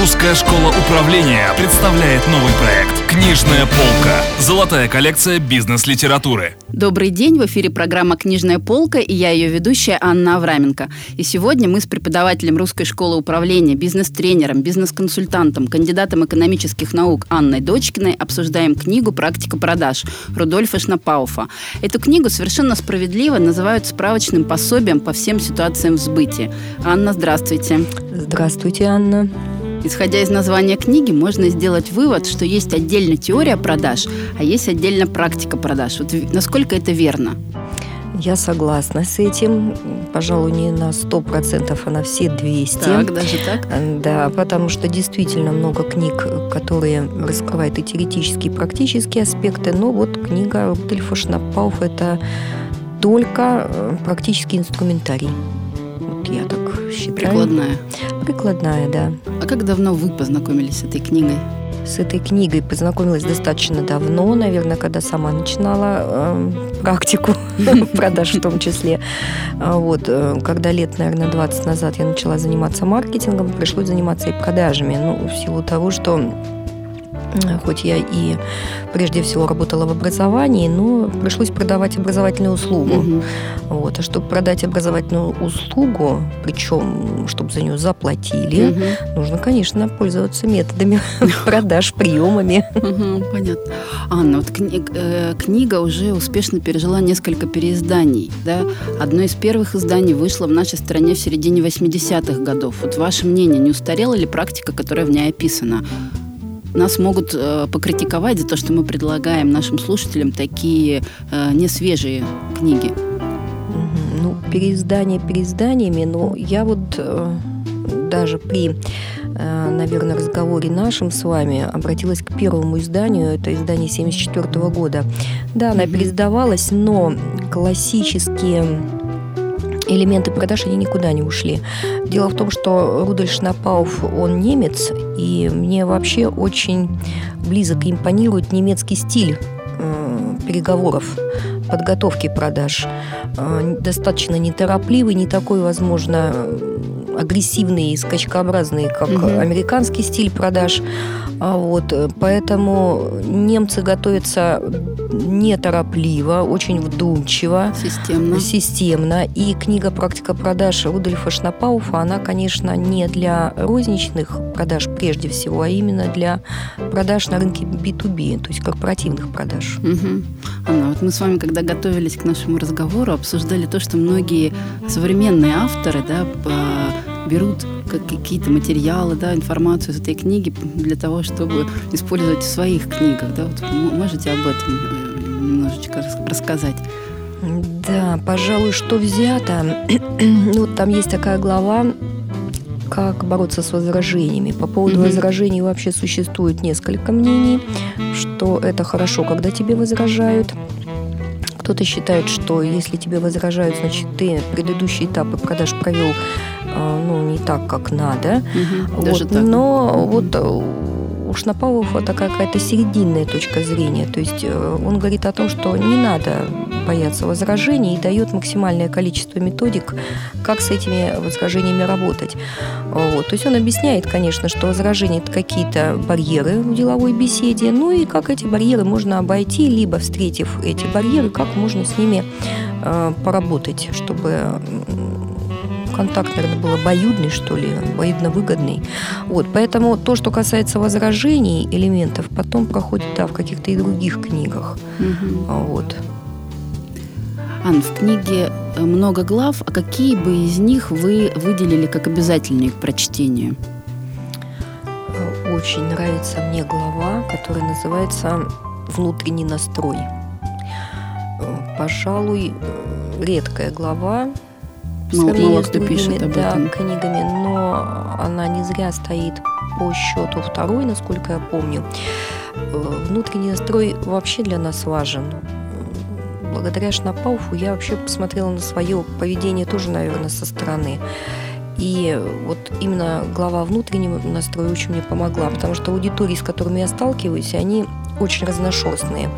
Русская школа управления представляет новый проект «Книжная полка». Золотая коллекция бизнес-литературы. Добрый день, в эфире программа «Книжная полка» и я ее ведущая Анна Авраменко. И сегодня мы с преподавателем Русской школы управления, бизнес-тренером, бизнес-консультантом, кандидатом экономических наук Анной Дочкиной обсуждаем книгу «Практика продаж» Рудольфа Шнапауфа. Эту книгу совершенно справедливо называют справочным пособием по всем ситуациям в сбыте. Анна, здравствуйте. Здравствуйте, Анна. Исходя из названия книги, можно сделать вывод, что есть отдельно теория продаж, а есть отдельно практика продаж. Вот насколько это верно? Я согласна с этим. Пожалуй, не на 100%, а на все 200. Так, даже так? Да, потому что действительно много книг, которые раскрывают и теоретические, и практические аспекты. Но вот книга Рудольфа Шнапауф – это только э, практический инструментарий. Вот я так считаю. Прикладная. Прикладная, да. А как давно вы познакомились с этой книгой? С этой книгой познакомилась достаточно давно, наверное, когда сама начинала э, практику продаж в том числе. А вот, э, когда лет, наверное, 20 назад я начала заниматься маркетингом, пришлось заниматься и продажами. Ну, в силу того, что хоть я и прежде всего работала в образовании, но пришлось продавать образовательную услугу. Угу. Вот. А чтобы продать образовательную услугу, причем, чтобы за нее заплатили, угу. нужно, конечно, пользоваться методами продаж, приемами. Угу, понятно. Анна, вот кни- э, книга уже успешно пережила несколько переизданий. Да? Одно из первых изданий вышло в нашей стране в середине 80-х годов. Вот ваше мнение, не устарела ли практика, которая в ней описана? Нас могут э, покритиковать за то, что мы предлагаем нашим слушателям такие э, несвежие книги. Ну, переиздание переизданиями, но я вот э, даже при, э, наверное, разговоре нашем с вами обратилась к первому изданию, это издание 74 года. Да, она переиздавалась, но классические элементы продаж, они никуда не ушли. Дело в том, что Рудольф Шнапауф, он немец, и мне вообще очень близок и импонирует немецкий стиль э, переговоров, подготовки продаж. Э, достаточно неторопливый, не такой, возможно, агрессивный и скачкообразный, как угу. американский стиль продаж. А вот, э, поэтому немцы готовятся неторопливо, очень вдумчиво. Системно. Системно. И книга «Практика продаж» Рудольфа Шнапауфа, она, конечно, не для розничных продаж прежде всего, а именно для продаж на рынке B2B, то есть корпоративных продаж. Угу. Анна, вот мы с вами, когда готовились к нашему разговору, обсуждали то, что многие современные авторы да, берут какие-то материалы, да, информацию из этой книги для того, чтобы использовать в своих книгах. Да? Вот можете об этом э, немножечко рассказать? Да, пожалуй, что взято. ну, там есть такая глава, как бороться с возражениями. По поводу mm-hmm. возражений вообще существует несколько мнений, что это хорошо, когда тебе возражают. Кто-то считает, что если тебе возражают, значит, ты предыдущие этапы продаж провел ну, не так, как надо. Угу, вот, так. Но вот э, у Шнапалова такая какая-то серединная точка зрения. То есть э, он говорит о том, что не надо бояться возражений и дает максимальное количество методик, как с этими возражениями работать. Вот. То есть он объясняет, конечно, что возражения – это какие-то барьеры в деловой беседе, ну и как эти барьеры можно обойти, либо встретив эти барьеры, как можно с ними э, поработать, чтобы контакт, наверное, был обоюдный, что ли, обоюдно выгодный. Вот, поэтому то, что касается возражений элементов, потом проходит да, в каких-то и других книгах. Угу. Вот. Ан, в книге э, много глав, а какие бы из них вы выделили как обязательные к прочтению? Э, очень нравится мне глава, которая называется «Внутренний настрой». Э, пожалуй, редкая глава, Мало, мало кто пишет об да, этом. книгами, но она не зря стоит по счету второй, насколько я помню. Э, внутренний настрой вообще для нас важен. Благодаря Шнапауфу я вообще посмотрела на свое поведение тоже, наверное, со стороны. И вот именно глава внутреннего настроя очень мне помогла, потому что аудитории, с которыми я сталкиваюсь, они очень разношерстные.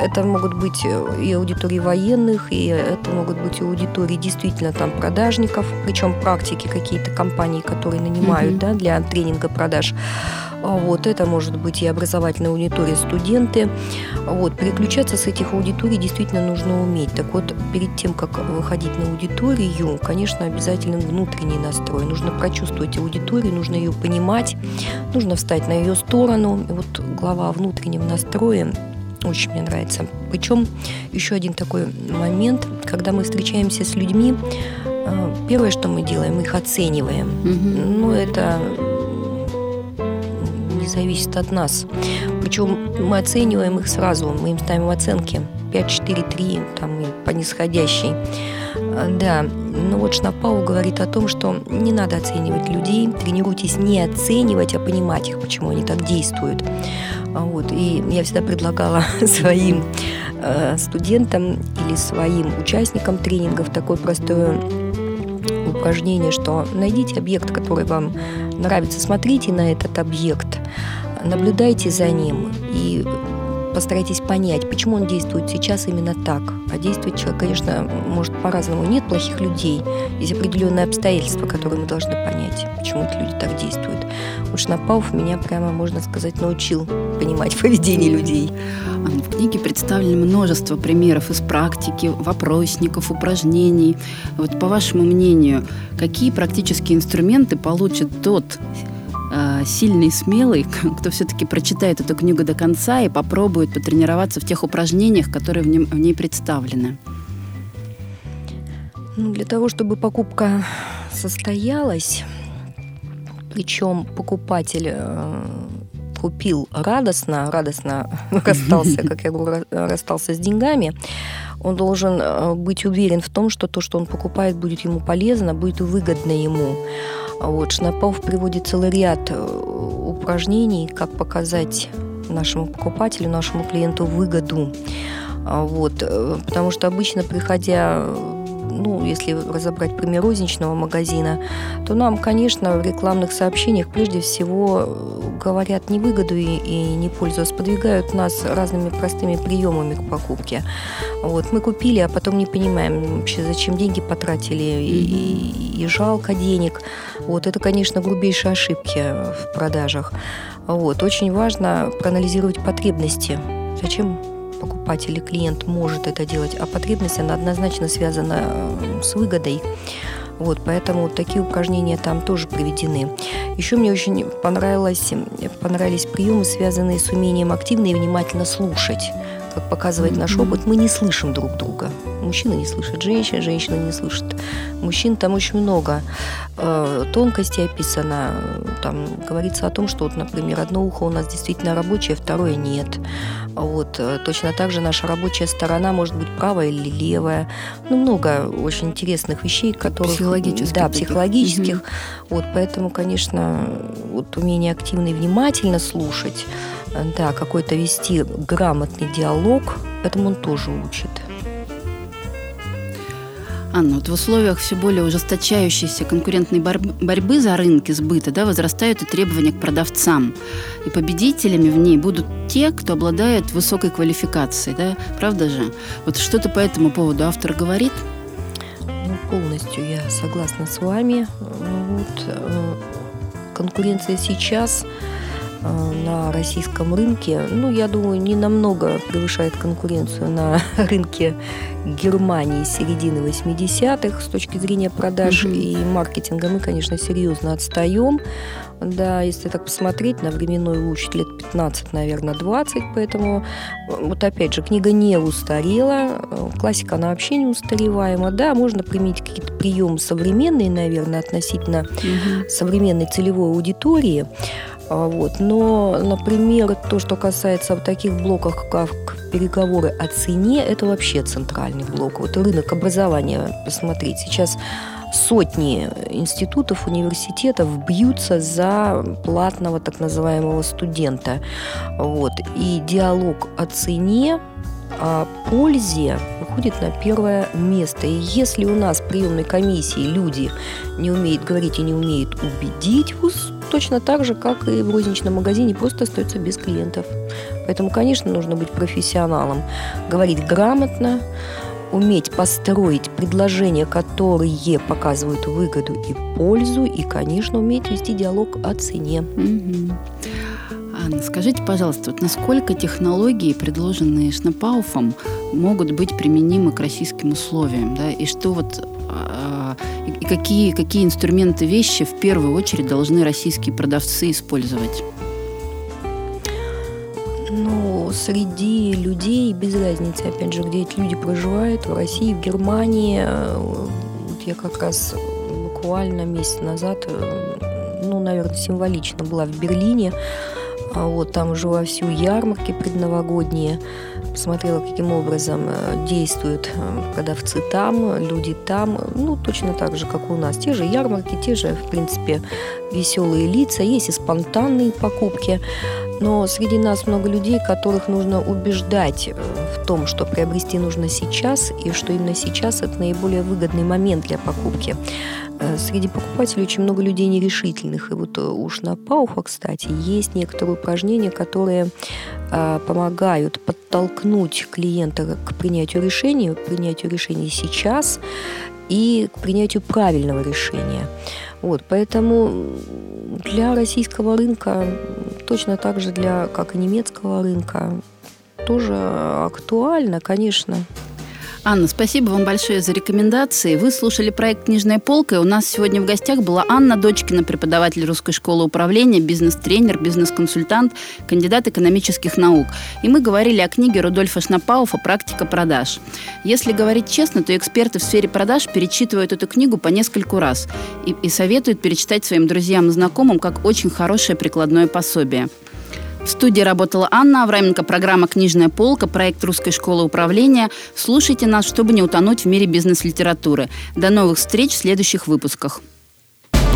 Это могут быть э, и аудитории военных, и это могут быть и аудитории действительно там продажников, причем практики какие-то компании, которые нанимают mm-hmm. да, для тренинга продаж. А вот, это может быть и образовательная аудитория студенты. Вот, переключаться с этих аудиторий действительно нужно уметь. Так вот, перед тем, как выходить на аудиторию, конечно, обязательно внутренний настрой. Нужно прочувствовать аудиторию, нужно ее понимать, нужно встать на ее сторону. И вот глава внутреннего настроя очень мне нравится. Причем еще один такой момент, когда мы встречаемся с людьми, э, первое, что мы делаем, мы их оцениваем. Угу. Ну, это зависит от нас. Причем мы оцениваем их сразу, мы им ставим оценки 5, 4, 3, там, и по нисходящей. А, да, ну вот Шнапау говорит о том, что не надо оценивать людей, тренируйтесь не оценивать, а понимать их, почему они так действуют. А вот, и я всегда предлагала своим э, студентам или своим участникам тренингов такое простое упражнение, что найдите объект, который вам нравится, смотрите на этот объект, наблюдайте за ним. И постарайтесь понять, почему он действует сейчас именно так. А действует человек, конечно, может по-разному. Нет плохих людей. Есть определенные обстоятельства, которые мы должны понять, почему эти люди так действуют. Уж Напауф меня прямо, можно сказать, научил понимать поведение людей. В книге представлено множество примеров из практики, вопросников, упражнений. Вот по вашему мнению, какие практические инструменты получит тот сильный смелый, кто все-таки прочитает эту книгу до конца и попробует потренироваться в тех упражнениях, которые в, нем, в ней представлены? Ну, для того, чтобы покупка состоялась, причем покупатель э, купил радостно, радостно расстался, как я говорю, расстался с деньгами, он должен э, быть уверен в том, что то, что он покупает, будет ему полезно, будет выгодно ему. Вот, Шнапов приводит целый ряд э, упражнений, как показать нашему покупателю, нашему клиенту выгоду. Вот, э, потому что обычно, приходя ну, если разобрать пример розничного магазина, то нам, конечно, в рекламных сообщениях прежде всего э, говорят не выгоду и, и не пользу, а сподвигают нас разными простыми приемами к покупке. Вот, мы купили, а потом не понимаем вообще, зачем деньги потратили, и, и, и жалко денег. Вот, это, конечно, грубейшие ошибки в продажах. Вот, очень важно проанализировать потребности. Зачем покупатель или клиент может это делать, а потребность, она однозначно связана э, с выгодой. Вот, поэтому такие упражнения там тоже приведены. Еще мне очень понравилось, понравились приемы, связанные с умением активно и внимательно слушать. Как показывает наш опыт, мы не слышим друг друга. Мужчина не слышит женщин, женщина не слышит мужчин. Там очень много э, тонкостей описано. Там говорится о том, что, вот, например, одно ухо у нас действительно рабочее, второе нет. Вот. Э, точно так же наша рабочая сторона может быть правая или левая. Ну, много очень интересных вещей, которые... Психологических. Да, психологических. Угу. Вот, поэтому, конечно, вот умение активно и внимательно слушать, да, какой-то вести грамотный диалог, этому он тоже учит. Анна, вот в условиях все более ужесточающейся конкурентной борьбы, борьбы за рынки сбыта да, возрастают и требования к продавцам. И победителями в ней будут те, кто обладает высокой квалификацией. Да? Правда же? Вот что-то по этому поводу автор говорит? Ну, полностью я согласна с вами. Вот, э, конкуренция сейчас на российском рынке, ну, я думаю, не намного превышает конкуренцию на рынке Германии середины 80-х с точки зрения продаж mm-hmm. и маркетинга. Мы, конечно, серьезно отстаем. Да, если так посмотреть, на временной луч лет 15, наверное, 20, поэтому вот опять же, книга не устарела, классика, она вообще не устареваема. Да, можно применить какие-то приемы современные, наверное, относительно угу. современной целевой аудитории. А, вот. Но, например, то, что касается таких блоков, как переговоры о цене, это вообще центральный блок. Вот рынок образования, посмотреть, сейчас сотни институтов, университетов бьются за платного так называемого студента. Вот. И диалог о цене о пользе выходит на первое место. И если у нас в приемной комиссии люди не умеют говорить и не умеют убедить, вуз точно так же, как и в розничном магазине, просто остается без клиентов. Поэтому, конечно, нужно быть профессионалом, говорить грамотно, уметь построить предложения, которые показывают выгоду и пользу, и, конечно, уметь вести диалог о цене. Анна, скажите, пожалуйста, вот насколько технологии, предложенные Шнапауфом, могут быть применимы к российским условиям, да, и что вот а, и какие, какие инструменты, вещи в первую очередь должны российские продавцы использовать? Среди людей, без разницы, опять же, где эти люди проживают, в России, в Германии. Вот я как раз буквально месяц назад, ну, наверное, символично была в Берлине. А вот там уже вовсю ярмарки предновогодние. Посмотрела, каким образом э, действуют э, продавцы там, люди там. Ну, точно так же, как у нас. Те же ярмарки, те же, в принципе, веселые лица. Есть и спонтанные покупки. Но среди нас много людей, которых нужно убеждать э, в том, что приобрести нужно сейчас, и что именно сейчас это наиболее выгодный момент для покупки. Э, среди покупателей очень много людей нерешительных. И вот э, уж на Пауха, кстати, есть некоторые упражнения, которые помогают подтолкнуть клиента к принятию решения, к принятию решения сейчас и к принятию правильного решения. Вот, поэтому для российского рынка, точно так же для, как и немецкого рынка, тоже актуально, конечно. Анна, спасибо вам большое за рекомендации. Вы слушали проект «Книжная полка», и у нас сегодня в гостях была Анна Дочкина, преподаватель Русской школы управления, бизнес-тренер, бизнес-консультант, кандидат экономических наук. И мы говорили о книге Рудольфа Шнапауфа «Практика продаж». Если говорить честно, то эксперты в сфере продаж перечитывают эту книгу по нескольку раз и, и советуют перечитать своим друзьям и знакомым как очень хорошее прикладное пособие. В студии работала Анна Авраменко, программа «Книжная полка», проект Русской школы управления. Слушайте нас, чтобы не утонуть в мире бизнес-литературы. До новых встреч в следующих выпусках.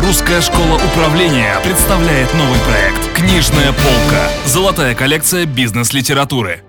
Русская школа управления представляет новый проект «Книжная полка». Золотая коллекция бизнес-литературы.